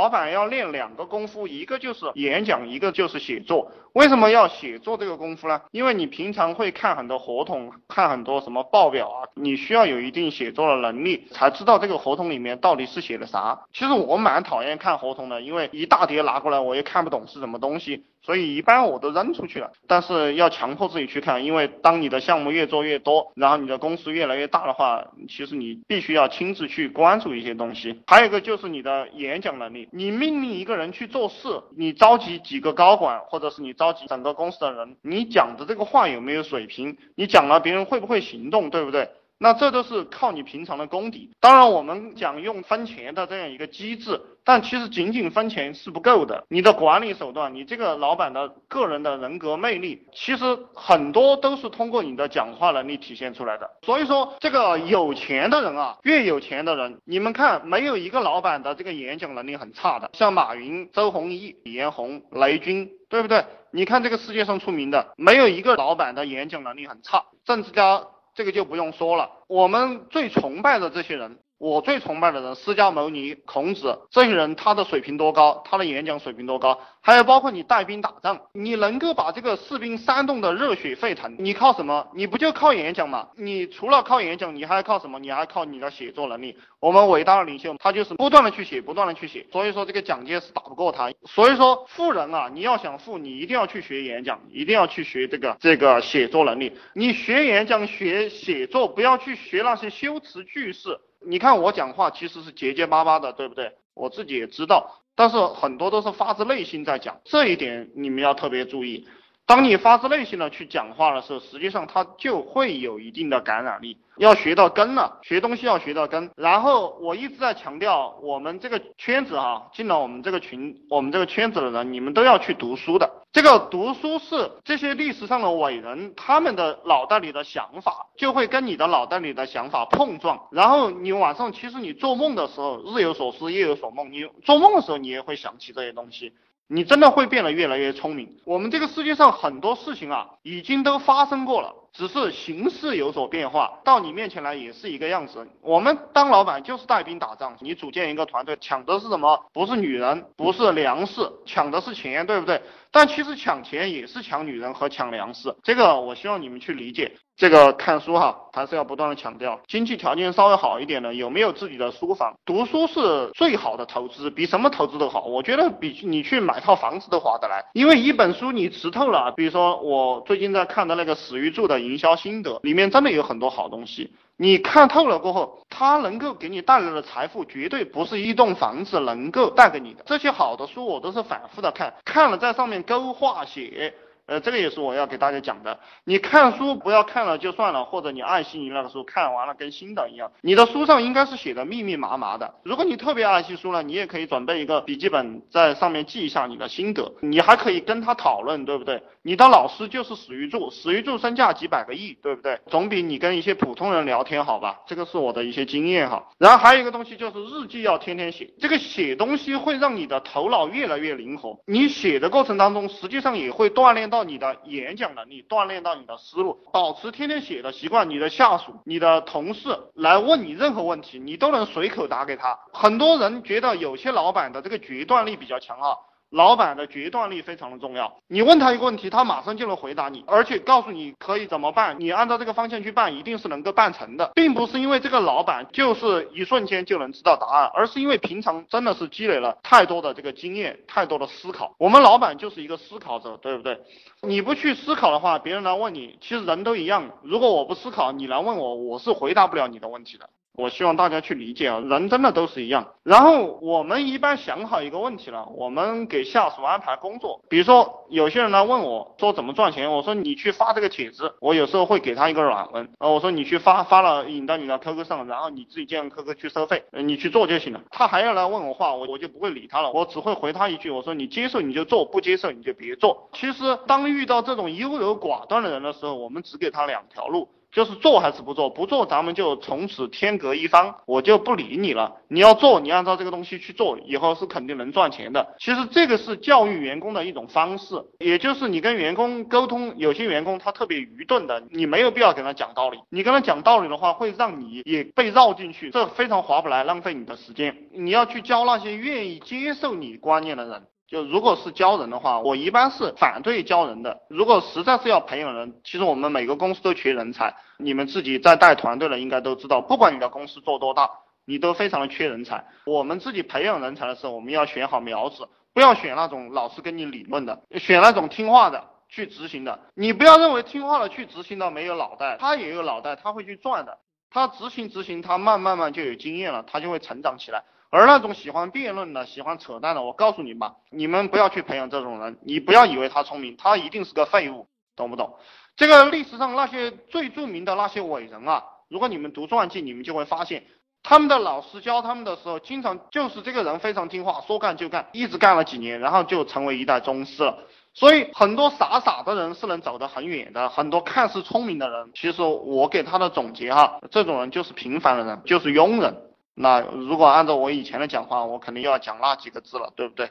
老板要练两个功夫，一个就是演讲，一个就是写作。为什么要写作这个功夫呢？因为你平常会看很多合同，看很多什么报表啊，你需要有一定写作的能力，才知道这个合同里面到底是写的啥。其实我蛮讨厌看合同的，因为一大叠拿过来，我也看不懂是什么东西。所以一般我都扔出去了，但是要强迫自己去看，因为当你的项目越做越多，然后你的公司越来越大的话，其实你必须要亲自去关注一些东西。还有一个就是你的演讲能力，你命令一个人去做事，你召集几个高管，或者是你召集整个公司的人，你讲的这个话有没有水平？你讲了别人会不会行动，对不对？那这都是靠你平常的功底。当然，我们讲用分钱的这样一个机制，但其实仅仅分钱是不够的。你的管理手段，你这个老板的个人的人格魅力，其实很多都是通过你的讲话能力体现出来的。所以说，这个有钱的人啊，越有钱的人，你们看，没有一个老板的这个演讲能力很差的。像马云、周鸿祎、李彦宏、雷军，对不对？你看这个世界上出名的，没有一个老板的演讲能力很差。政治家。这个就不用说了，我们最崇拜的这些人。我最崇拜的人，释迦牟尼、孔子这些人，他的水平多高？他的演讲水平多高？还有包括你带兵打仗，你能够把这个士兵煽动的热血沸腾，你靠什么？你不就靠演讲吗？你除了靠演讲，你还靠什么？你还靠你的写作能力。我们伟大的领袖，他就是不断的去写，不断的去写。所以说这个蒋介石打不过他。所以说富人啊，你要想富，你一定要去学演讲，一定要去学这个这个写作能力。你学演讲、学写作，不要去学那些修辞句式。你看我讲话其实是结结巴巴的，对不对？我自己也知道，但是很多都是发自内心在讲，这一点你们要特别注意。当你发自内心的去讲话的时候，实际上它就会有一定的感染力。要学到根了，学东西要学到根。然后我一直在强调，我们这个圈子哈，进了我们这个群，我们这个圈子的人，你们都要去读书的。这个读书是这些历史上的伟人他们的脑袋里的想法，就会跟你的脑袋里的想法碰撞。然后你晚上其实你做梦的时候，日有所思，夜有所梦，你做梦的时候你也会想起这些东西。你真的会变得越来越聪明。我们这个世界上很多事情啊，已经都发生过了，只是形势有所变化，到你面前来也是一个样子。我们当老板就是带兵打仗，你组建一个团队，抢的是什么？不是女人，不是粮食，抢的是钱，对不对？但其实抢钱也是抢女人和抢粮食，这个我希望你们去理解。这个看书哈，还是要不断的强调，经济条件稍微好一点的，有没有自己的书房？读书是最好的投资，比什么投资都好。我觉得比你去买套房子都划得来，因为一本书你吃透了。比如说我最近在看的那个史玉柱的营销心得，里面真的有很多好东西。你看透了过后，它能够给你带来的财富，绝对不是一栋房子能够带给你的。这些好的书我都是反复的看，看了在上面勾画写。呃，这个也是我要给大家讲的。你看书不要看了就算了，或者你爱惜你那个书，看完了跟新的一样。你的书上应该是写的密密麻麻的。如果你特别爱惜书呢，你也可以准备一个笔记本，在上面记一下你的心得。你还可以跟他讨论，对不对？你的老师就是史玉柱，史玉柱身价几百个亿，对不对？总比你跟一些普通人聊天好吧？这个是我的一些经验哈。然后还有一个东西就是日记要天天写，这个写东西会让你的头脑越来越灵活。你写的过程当中，实际上也会锻炼到。你的演讲能力锻炼到你的思路，保持天天写的习惯，你的下属、你的同事来问你任何问题，你都能随口答给他。很多人觉得有些老板的这个决断力比较强啊。老板的决断力非常的重要，你问他一个问题，他马上就能回答你，而且告诉你可以怎么办，你按照这个方向去办，一定是能够办成的，并不是因为这个老板就是一瞬间就能知道答案，而是因为平常真的是积累了太多的这个经验，太多的思考。我们老板就是一个思考者，对不对？你不去思考的话，别人来问你，其实人都一样。如果我不思考，你来问我，我是回答不了你的问题的。我希望大家去理解啊，人真的都是一样。然后我们一般想好一个问题了，我们给下属安排工作。比如说有些人来问我说怎么赚钱，我说你去发这个帖子，我有时候会给他一个软文，呃，我说你去发发了引到你的 QQ 上，然后你自己建个 QQ 去收费，你去做就行了。他还要来问我话，我我就不会理他了，我只会回他一句，我说你接受你就做，不接受你就别做。其实当遇到这种优柔寡断的人的时候，我们只给他两条路。就是做还是不做？不做，咱们就从此天隔一方，我就不理你了。你要做，你按照这个东西去做，以后是肯定能赚钱的。其实这个是教育员工的一种方式，也就是你跟员工沟通，有些员工他特别愚钝的，你没有必要跟他讲道理。你跟他讲道理的话，会让你也被绕进去，这非常划不来，浪费你的时间。你要去教那些愿意接受你观念的人。就如果是教人的话，我一般是反对教人的。如果实在是要培养人，其实我们每个公司都缺人才。你们自己在带团队的应该都知道，不管你的公司做多大，你都非常的缺人才。我们自己培养人才的时候，我们要选好苗子，不要选那种老是跟你理论的，选那种听话的去执行的。你不要认为听话的去执行的没有脑袋，他也有脑袋，他会去转的。他执行执行，他慢慢慢就有经验了，他就会成长起来。而那种喜欢辩论的、喜欢扯淡的，我告诉你吧，你们不要去培养这种人。你不要以为他聪明，他一定是个废物，懂不懂？这个历史上那些最著名的那些伟人啊，如果你们读传记，你们就会发现，他们的老师教他们的时候，经常就是这个人非常听话，说干就干，一直干了几年，然后就成为一代宗师了。所以很多傻傻的人是能走得很远的，很多看似聪明的人，其实我给他的总结哈，这种人就是平凡的人，就是庸人。那如果按照我以前的讲话，我肯定又要讲那几个字了，对不对？